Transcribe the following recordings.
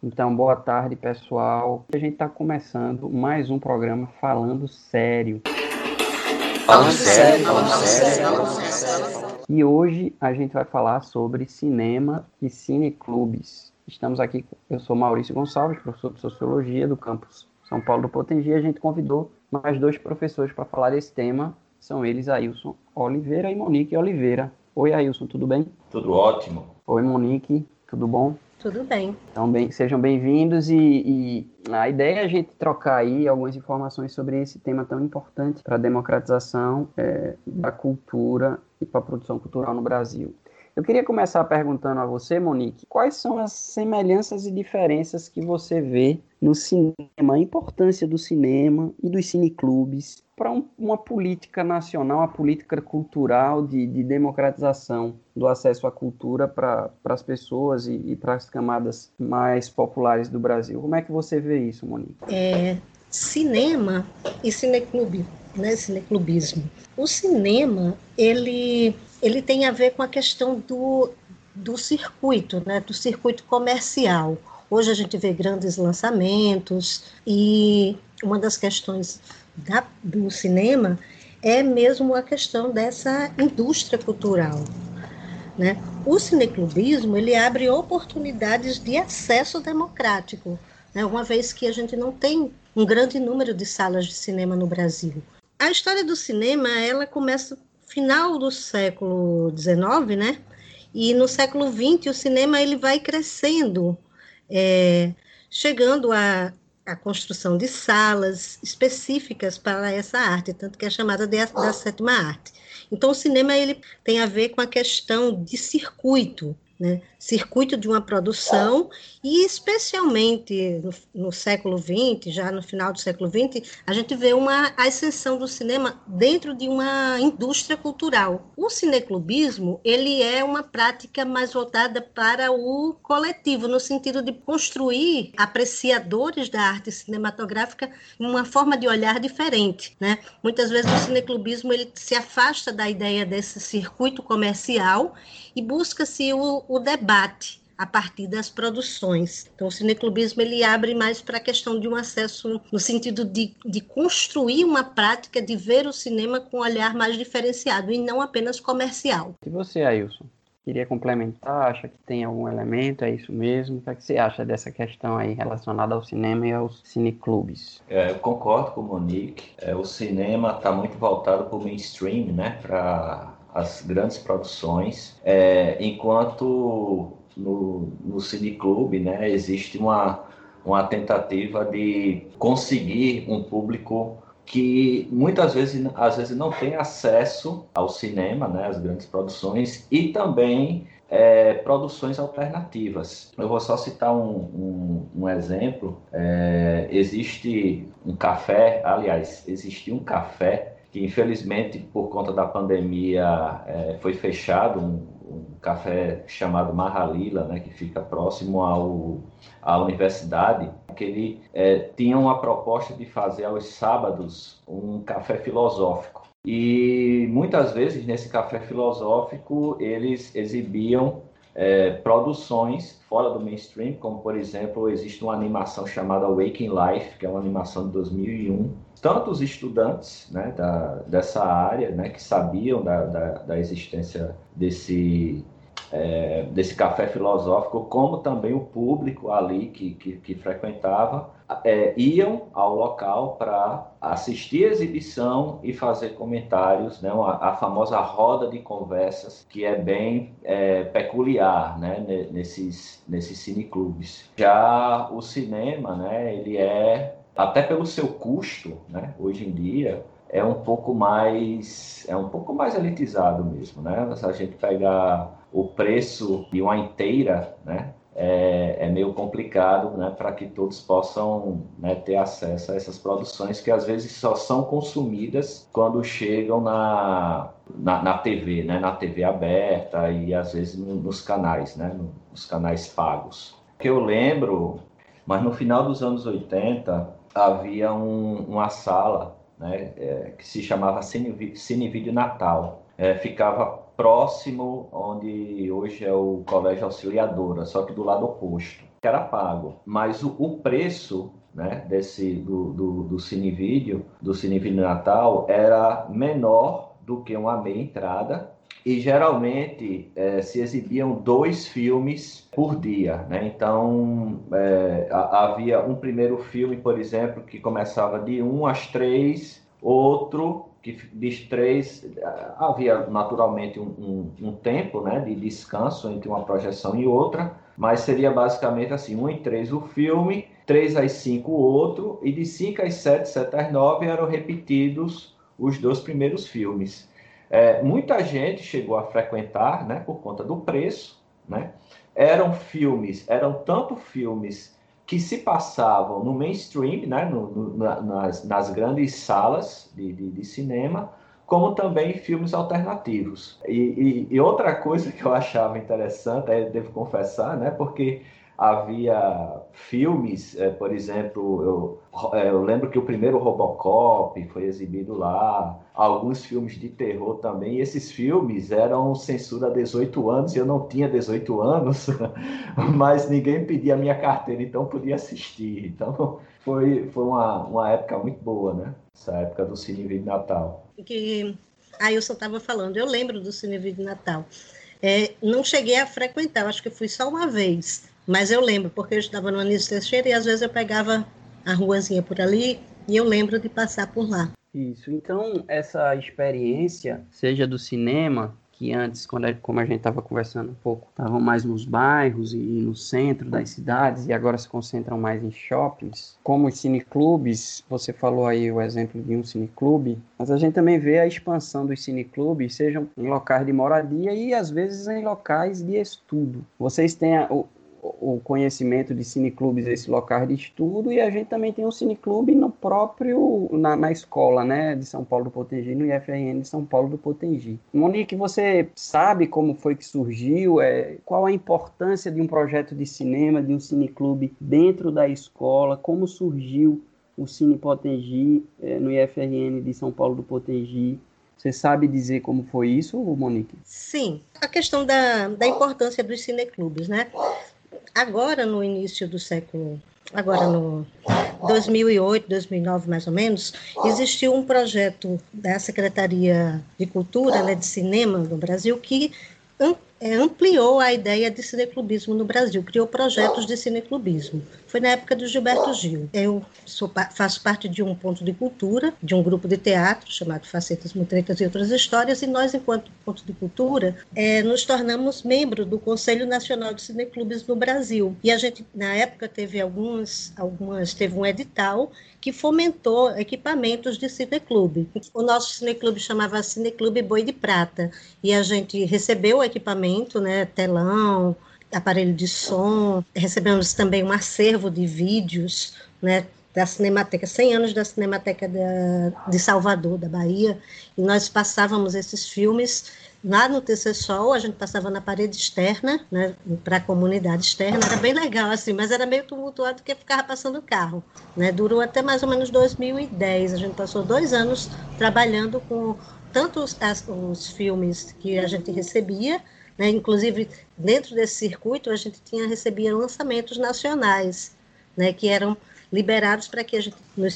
Então, boa tarde, pessoal. A gente está começando mais um programa falando sério. Falando sério, falando sério, falando sério. E hoje a gente vai falar sobre cinema e cineclubes. Estamos aqui, eu sou Maurício Gonçalves, professor de Sociologia do campus São Paulo do Potengi. A gente convidou mais dois professores para falar desse tema. São eles Ailson Oliveira e Monique Oliveira. Oi, Ailson, tudo bem? Tudo ótimo. Oi, Monique, tudo bom? Tudo bem. Então, bem, sejam bem-vindos e, e, a ideia é a gente trocar aí algumas informações sobre esse tema tão importante para a democratização é, da cultura e para a produção cultural no Brasil. Eu queria começar perguntando a você, Monique, quais são as semelhanças e diferenças que você vê no cinema, a importância do cinema e dos cineclubes para um, uma política nacional, uma política cultural de, de democratização do acesso à cultura para as pessoas e, e para as camadas mais populares do Brasil. Como é que você vê isso, Monique? É, cinema e cineclube, né, cineclubismo. O cinema, ele, ele tem a ver com a questão do, do circuito, né, do circuito comercial. Hoje a gente vê grandes lançamentos e uma das questões da, do cinema é mesmo a questão dessa indústria cultural. Né? O cineclubismo ele abre oportunidades de acesso democrático, né? uma vez que a gente não tem um grande número de salas de cinema no Brasil. A história do cinema ela começa no final do século XIX, né? E no século XX o cinema ele vai crescendo, é, chegando a a construção de salas específicas para essa arte, tanto que é chamada de, da sétima arte. Então, o cinema ele tem a ver com a questão de circuito, né? circuito de uma produção, e especialmente no, no, século XX, já no final do século XX, a gente vê uma ascensão do cinema dentro de uma indústria cultural. O cineclubismo, ele é uma prática mais voltada para o coletivo, no sentido de construir apreciadores da arte cinematográfica uma forma de olhar diferente, né? Muitas vezes o cineclubismo ele se afasta da ideia desse circuito comercial e busca-se o, o debate a partir das produções. Então, o cineclubismo ele abre mais para a questão de um acesso no sentido de, de construir uma prática de ver o cinema com um olhar mais diferenciado e não apenas comercial. E você, Ailson? Queria complementar, acha que tem algum elemento, é isso mesmo? O que, é que você acha dessa questão aí relacionada ao cinema e aos cineclubes? É, eu concordo com o Monique. É, o cinema está muito voltado para o mainstream, né? Para as grandes produções, é, enquanto no, no cineclube né, existe uma, uma tentativa de conseguir um público que muitas vezes, às vezes não tem acesso ao cinema, né, às grandes produções, e também é, produções alternativas. Eu vou só citar um, um, um exemplo. É, existe um café, aliás, existe um café que infelizmente por conta da pandemia é, foi fechado, um, um, café chamado Mahalila, né, que fica próximo ao, à universidade, que ele é, tinha uma proposta de fazer aos sábados um café filosófico. E muitas vezes nesse café filosófico eles exibiam é, produções fora do mainstream, como por exemplo existe uma animação chamada Waking Life, que é uma animação de 2001, tanto os estudantes né, da, dessa área, né, que sabiam da, da, da existência desse, é, desse café filosófico, como também o público ali que, que, que frequentava, é, iam ao local para assistir a exibição e fazer comentários, né, a, a famosa roda de conversas, que é bem é, peculiar né, nesses, nesses cineclubes. Já o cinema, né, ele é até pelo seu custo, né, hoje em dia, é um pouco mais é um pouco mais elitizado mesmo, né? Se a gente pegar o preço de uma inteira, né, é, é meio complicado, né, para que todos possam né, ter acesso a essas produções que às vezes só são consumidas quando chegam na na, na TV, né, na TV aberta e às vezes nos canais, né, nos canais pagos. Que eu lembro, mas no final dos anos 80 havia um, uma sala né, é, que se chamava Cine, Cine Vídeo Natal. É, ficava próximo onde hoje é o Colégio Auxiliadora, só que do lado oposto. que era pago, mas o, o preço né, desse do, do, do Cinevídeo, do Cinevídeo Natal, era menor do que uma meia entrada e geralmente é, se exibiam dois filmes por dia, né? Então é, havia um primeiro filme, por exemplo, que começava de um às três, outro que de três havia naturalmente um, um, um, tempo, né, de descanso entre uma projeção e outra, mas seria basicamente assim, um em três o filme, três às cinco o outro e de cinco às sete, sete às nove eram repetidos os dois primeiros filmes. É, muita gente chegou a frequentar, né, por conta do preço, né? Eram filmes, eram tanto filmes que se passavam no mainstream, né, no, no, nas, nas, grandes salas de, de, de, cinema, como também filmes alternativos. E, e, e, outra coisa que eu achava interessante, devo confessar, né, porque havia filmes, é, por exemplo, eu, é, eu, lembro que o primeiro Robocop foi exibido lá, alguns filmes de terror também, e esses filmes eram censura a 18 anos, eu não tinha 18 anos, mas ninguém pedia a minha carteira, então podia assistir. Então foi, foi uma, uma época muito boa, né? Essa época do Cine Natal. Que só estava falando, eu lembro do Cine Natal. É, não cheguei a frequentar, acho que fui só uma vez mas eu lembro, porque eu estava no Anísio Teixeira e às vezes eu pegava a ruazinha por ali e eu lembro de passar por lá. Isso, então essa experiência, seja do cinema, que antes, quando, como a gente estava conversando um pouco, estavam mais nos bairros e no centro das cidades e agora se concentram mais em shoppings. Como os cineclubes, você falou aí o exemplo de um cineclube, mas a gente também vê a expansão dos cineclubes, sejam em locais de moradia e às vezes em locais de estudo. Vocês têm a, o conhecimento de cineclubes, esse local de estudo, e a gente também tem um cineclube no próprio, na, na escola, né, de São Paulo do Potengi, no IFRN de São Paulo do Potengi. Monique, você sabe como foi que surgiu, é, qual a importância de um projeto de cinema, de um cineclube dentro da escola, como surgiu o Cine Potengi é, no IFRN de São Paulo do Potengi, você sabe dizer como foi isso, Monique? Sim, a questão da, da importância dos cineclubes, né? Agora no início do século, agora no 2008, 2009 mais ou menos, existiu um projeto da Secretaria de Cultura, né, de Cinema do Brasil, que é, ampliou a ideia de cineclubismo no Brasil, criou projetos de cineclubismo. Foi na época do Gilberto Gil. Eu sou, faço parte de um ponto de cultura, de um grupo de teatro chamado Facetas, Mutretas e Outras Histórias, e nós, enquanto ponto de cultura, é, nos tornamos membro do Conselho Nacional de Cineclubes no Brasil. E a gente, na época, teve algumas, algumas teve um edital que fomentou equipamentos de cineclube. O nosso cineclube chamava Cineclube Boi de Prata, e a gente recebeu o equipamento, né, telão, aparelho de som, recebemos também um acervo de vídeos, né, da Cinemateca, 100 anos da Cinemateca da, de Salvador, da Bahia, e nós passávamos esses filmes lá no TC Sol, a gente passava na parede externa, né, para a comunidade externa, era bem legal assim, mas era meio tumultuado porque ficava passando carro, né, durou até mais ou menos 2010, a gente passou dois anos trabalhando com tanto os, as, os filmes que a gente recebia, né? Inclusive, dentro desse circuito, a gente tinha recebia lançamentos nacionais, né? que eram liberados para que a gente, nos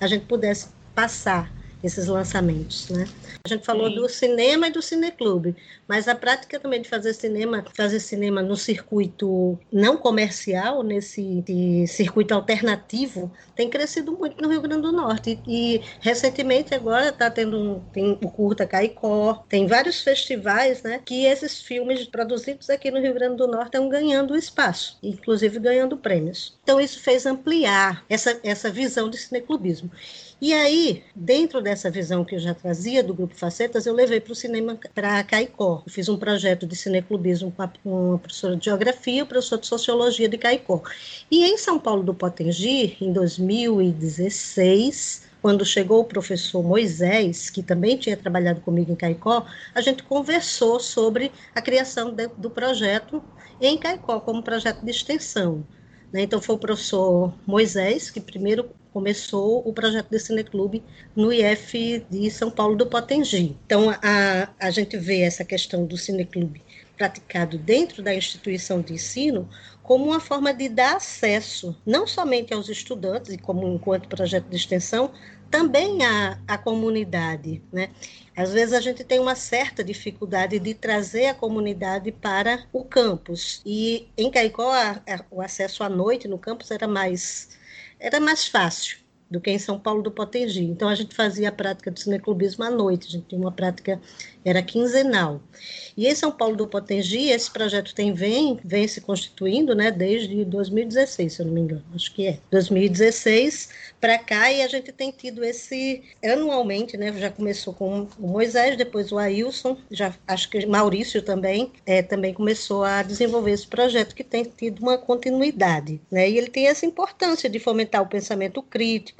a gente pudesse passar esses lançamentos, né? A gente falou Sim. do cinema e do cineclube, mas a prática também de fazer cinema, fazer cinema no circuito não comercial, nesse circuito alternativo, tem crescido muito no Rio Grande do Norte. E, e recentemente agora está tendo um, tem o Curta Caicó, tem vários festivais, né? Que esses filmes produzidos aqui no Rio Grande do Norte estão ganhando espaço, inclusive ganhando prêmios. Então isso fez ampliar essa, essa visão de cineclubismo. E aí, dentro dessa visão que eu já trazia do Grupo Facetas, eu levei para o cinema, para Caicó. Eu fiz um projeto de cineclubismo com uma professora de geografia e um professor de sociologia de Caicó. E em São Paulo do Potengi, em 2016, quando chegou o professor Moisés, que também tinha trabalhado comigo em Caicó, a gente conversou sobre a criação de, do projeto em Caicó, como projeto de extensão. Né? Então, foi o professor Moisés que primeiro começou o projeto de Cineclube no IF de São Paulo do Potengi. Então, a, a gente vê essa questão do Cineclube praticado dentro da instituição de ensino como uma forma de dar acesso, não somente aos estudantes, e como enquanto projeto de extensão, também à, à comunidade. Né? Às vezes a gente tem uma certa dificuldade de trazer a comunidade para o campus. E em Caicó, a, a, o acesso à noite no campus era mais, era mais fácil do que em São Paulo do Potengi. Então a gente fazia a prática do cineclubismo à noite, a gente tinha uma prática era quinzenal. E em São Paulo do Potengi, esse projeto tem vem, vem se constituindo, né, desde 2016, se eu não me engano, acho que é. 2016 para cá e a gente tem tido esse anualmente, né, já começou com o Moisés, depois o Ailson, já acho que Maurício também, é, também começou a desenvolver esse projeto que tem tido uma continuidade, né? E ele tem essa importância de fomentar o pensamento crítico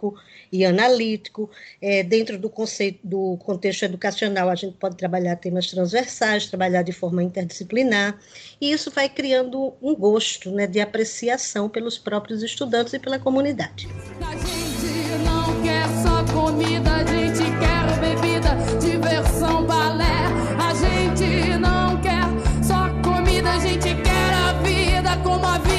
e analítico, é, dentro do conceito do contexto educacional, a gente pode trabalhar trabalhar temas transversais, trabalhar de forma interdisciplinar, e isso vai criando um gosto né, de apreciação pelos próprios estudantes e pela comunidade. A gente não quer só comida, a gente quer bebida, diversão, balé. A gente não quer só comida, a gente quer a vida como a vida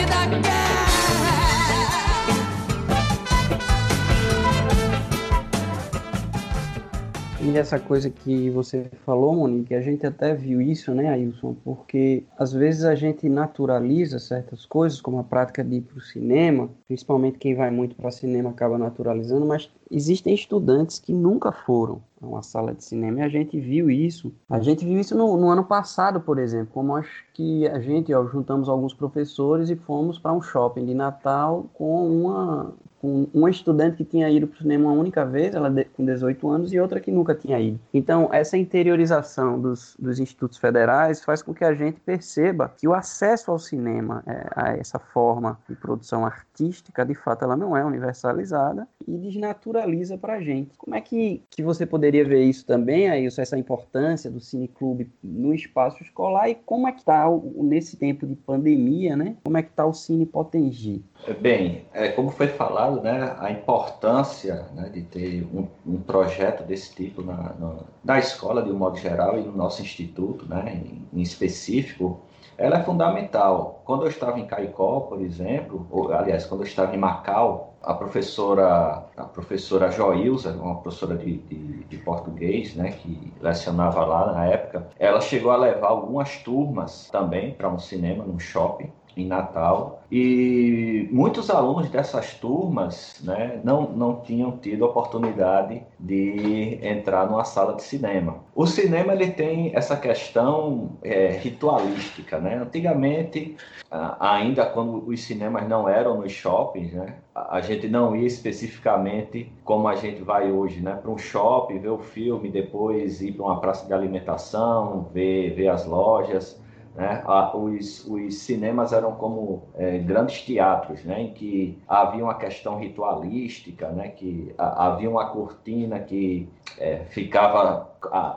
E essa coisa que você falou, Monique, a gente até viu isso, né, Ailson? Porque às vezes a gente naturaliza certas coisas, como a prática de ir para o cinema, principalmente quem vai muito para cinema acaba naturalizando, mas existem estudantes que nunca foram a uma sala de cinema e a gente viu isso. A gente viu isso no, no ano passado, por exemplo, como acho que a gente ó, juntamos alguns professores e fomos para um shopping de Natal com uma com uma estudante que tinha ido para o cinema uma única vez, ela com 18 anos, e outra que nunca tinha ido. Então, essa interiorização dos, dos institutos federais faz com que a gente perceba que o acesso ao cinema, é, a essa forma de produção artística, de fato, ela não é universalizada e desnaturaliza para a gente. Como é que, que você poderia ver isso também, aí, essa importância do cineclube no espaço escolar e como é que está nesse tempo de pandemia, né? Como é que está o Cine Potengi? Bem, é, como foi falado, né, a importância né, de ter um, um, projeto desse tipo na, na, na, escola, de um modo geral, e no nosso instituto, né, em, em, específico, ela é fundamental. Quando eu estava em Caicó, por exemplo, ou, aliás, quando eu estava em Macau, a professora, a professora Joilza, uma professora de, de, de português, né, que lecionava lá na época, ela chegou a levar algumas turmas também para um cinema, num shopping, em Natal. E muitos alunos dessas turmas né, não, não tinham tido oportunidade de entrar numa sala de cinema. O cinema ele tem essa questão é, ritualística. Né? Antigamente, ainda quando os cinemas não eram nos shoppings, né, a gente não ia especificamente como a gente vai hoje, né, para um shopping, ver o filme, depois ir para uma praça de alimentação, ver, ver as lojas. Né? Os, os cinemas eram como é, grandes teatros, né? em que havia uma questão ritualística, né? que havia uma cortina que é, ficava,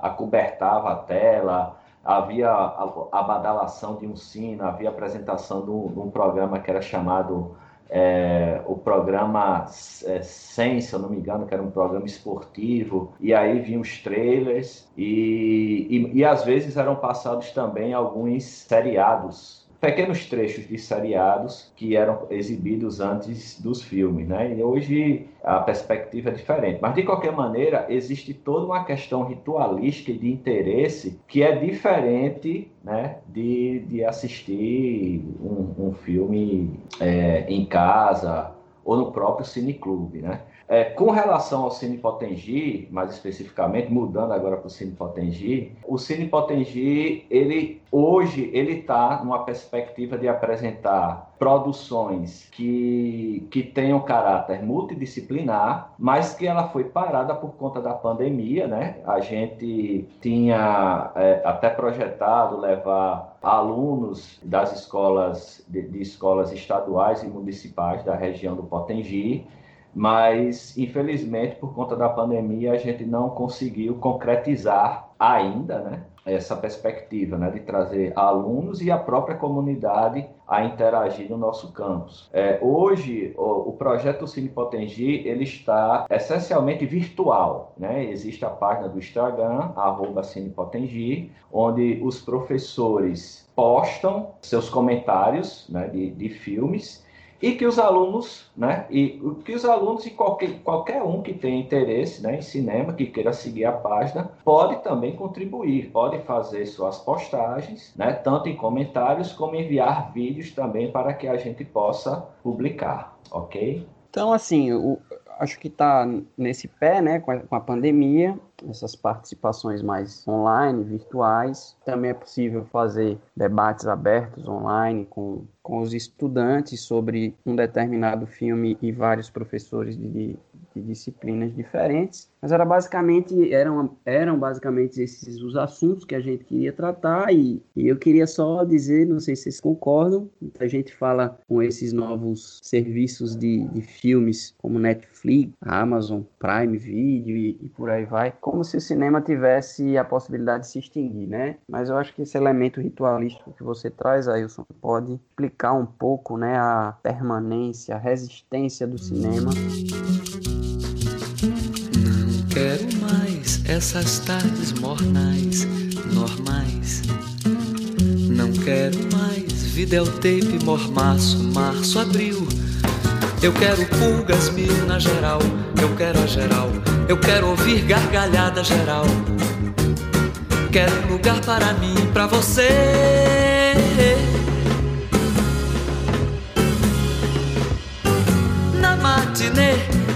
acobertava a tela, havia a, a badalação de um sino, havia a apresentação de um, de um programa que era chamado é, o programa é, 100, se eu não me engano, que era um programa esportivo, e aí vinham os trailers, e, e, e às vezes eram passados também alguns seriados pequenos trechos de seriados que eram exibidos antes dos filmes, né? E hoje a perspectiva é diferente. Mas de qualquer maneira, existe toda uma questão ritualística e de interesse que é diferente, né, de, de assistir um, um filme é, em casa ou no próprio cineclube, né? É, com relação ao Cine Potengi, mais especificamente, mudando agora para o Cine Potengi, o Cine Potengi, ele hoje ele está numa perspectiva de apresentar produções que, que tenham caráter multidisciplinar, mas que ela foi parada por conta da pandemia, né? A gente tinha é, até projetado levar alunos das escolas de, de escolas estaduais e municipais da região do Potengi mas infelizmente por conta da pandemia a gente não conseguiu concretizar ainda, né? essa perspectiva, né, de trazer alunos e a própria comunidade a interagir no nosso campus. É, hoje, o, o, projeto Cine Potengi, ele está essencialmente virtual, né? Existe a página do Instagram, arroba Cinepotengi, onde os professores postam seus comentários né, de, de filmes e que os alunos, né, e que os alunos e qualquer, qualquer um que tenha interesse né, em cinema, que queira seguir a página, pode também contribuir, pode fazer suas postagens, né, tanto em comentários como enviar vídeos também para que a gente possa publicar, ok? Então, assim, o, acho que está nesse pé, né, com a, com a pandemia, essas participações mais online, virtuais. Também é possível fazer debates abertos online com, com os estudantes sobre um determinado filme e vários professores de, de disciplinas diferentes. Mas era basicamente, eram, eram basicamente esses os assuntos que a gente queria tratar e, e eu queria só dizer, não sei se vocês concordam, a gente fala com esses novos serviços de, de filmes como Netflix, Amazon, Prime Video e, e por aí vai, como se o cinema tivesse a possibilidade de se extinguir, né? Mas eu acho que esse elemento ritualístico que você traz, Ailson, pode explicar um pouco, né, a permanência, a resistência do cinema. Quero mais essas tardes mornais, normais. Não quero mais videotape, mormaço, março, abril. Eu quero pulgas mil na geral, eu quero a geral eu quero ouvir gargalhada geral. Quero um lugar para mim, para você. Na matinê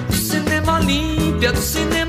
do cinema Olímpia, do cinema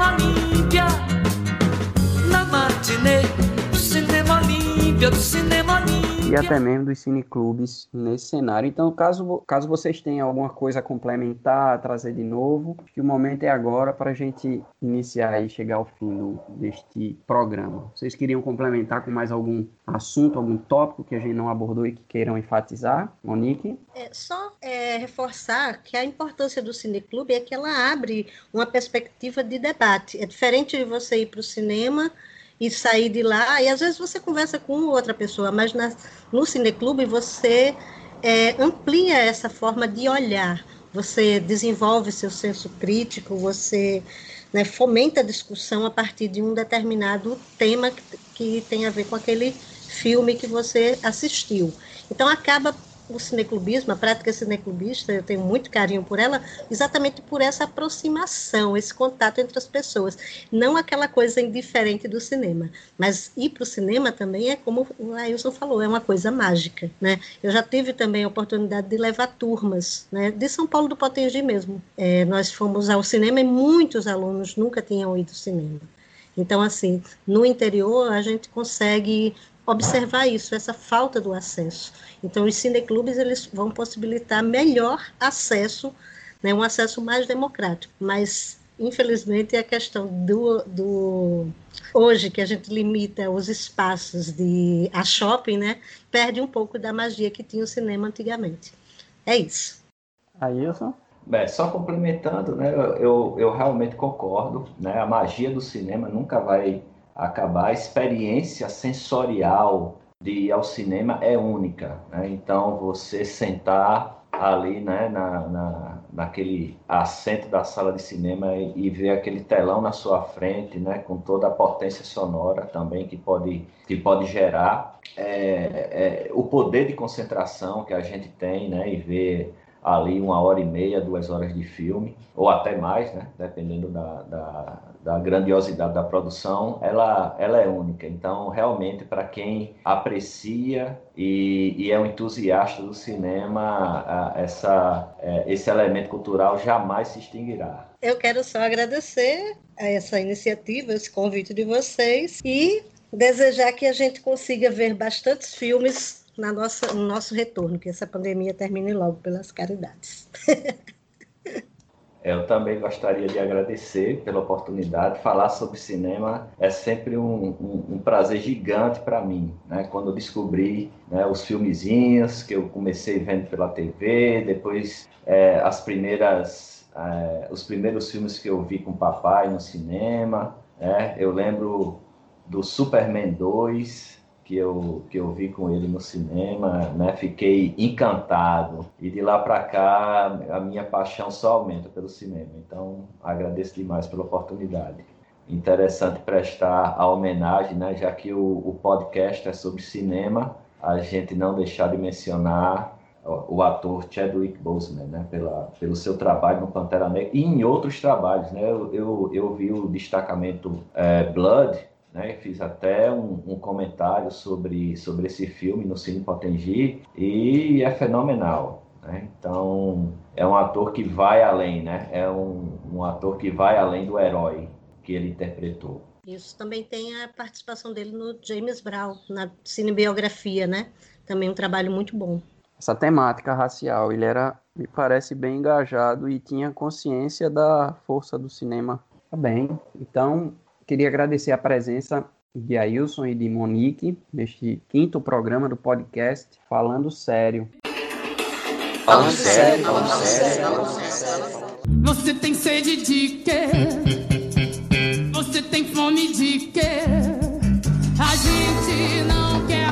matinê do cinema Olímpia, do cinema Olímpia e até mesmo dos cineclubes nesse cenário. Então, caso, caso vocês tenham alguma coisa a complementar, a trazer de novo, que o momento é agora para a gente iniciar e chegar ao fim do, deste programa. Vocês queriam complementar com mais algum assunto, algum tópico que a gente não abordou e que queiram enfatizar? Monique? É, só é, reforçar que a importância do cineclube é que ela abre uma perspectiva de debate. É diferente de você ir para o cinema e sair de lá. E às vezes você conversa com outra pessoa, mas na, no cineclube você é, amplia essa forma de olhar. Você desenvolve seu senso crítico, você né, fomenta a discussão a partir de um determinado tema que, que tem a ver com aquele filme que você assistiu. Então acaba o cineclubismo, a prática cineclubista, eu tenho muito carinho por ela, exatamente por essa aproximação, esse contato entre as pessoas. Não aquela coisa indiferente do cinema, mas ir para o cinema também é como o Ailson falou, é uma coisa mágica. Né? Eu já tive também a oportunidade de levar turmas, né, de São Paulo do Potengi mesmo. É, nós fomos ao cinema e muitos alunos nunca tinham ido ao cinema. Então, assim, no interior a gente consegue observar isso, essa falta do acesso. Então, os cineclubes eles vão possibilitar melhor acesso, né, um acesso mais democrático. Mas, infelizmente, a questão do, do hoje que a gente limita os espaços de a shopping, né, perde um pouco da magia que tinha o cinema antigamente. É isso. Ailson? Bem, só complementando, né, eu, eu realmente concordo, né, a magia do cinema nunca vai acabar, a experiência sensorial de ir ao cinema é única. Né? Então, você sentar ali né, na, na, naquele assento da sala de cinema e, e, ver aquele telão na sua frente, né, com toda a potência sonora também que pode, que pode gerar, é, é, o poder de concentração que a gente tem né, e ver ali uma hora e meia, duas horas de filme, ou até mais, né? dependendo da, da, da grandiosidade da produção, ela, ela é única. Então, realmente, para quem aprecia e, e, é um entusiasta do cinema, essa, é, esse elemento cultural jamais se extinguirá. Eu quero só agradecer a essa iniciativa, esse convite de vocês e desejar que a gente consiga ver bastantes filmes na nossa, no nosso retorno, que essa pandemia termine logo pelas caridades. Eu também gostaria de agradecer pela oportunidade. Falar sobre cinema é sempre um, um, um prazer gigante para mim. Né? Quando eu descobri né, os filmezinhos que eu comecei vendo pela TV, depois é, as primeiras, é, os primeiros filmes que eu vi com o papai no cinema. Né? Eu lembro do Superman 2, que eu, que eu vi com ele no cinema, né? Fiquei encantado. E de lá para cá, a minha paixão só aumenta pelo cinema. Então, agradeço demais pela oportunidade. Interessante prestar a homenagem, né? Já que o, o podcast é sobre cinema, a gente não deixar de mencionar o ator Chadwick Boseman, né, pela, pelo seu trabalho no Pantera Negra e em outros trabalhos, né, eu, eu, eu vi o destacamento é, Blood, né, fiz até um, um, comentário sobre, sobre esse filme no Cine Potengi e é fenomenal, né, então é um ator que vai além, né, é um, um ator que vai além do herói que ele interpretou. Isso também tem a participação dele no James Brown, na cinebiografia, né? Também um trabalho muito bom essa temática racial. Ele era, me parece, bem engajado e tinha consciência da força do cinema. Tá bem. Então, queria agradecer a presença de Ailson e de Monique neste quinto programa do podcast Falando Sério. Falando sério, falando sério, falando sério. Você tem sede de quê? Você tem fome de quê? A gente não quer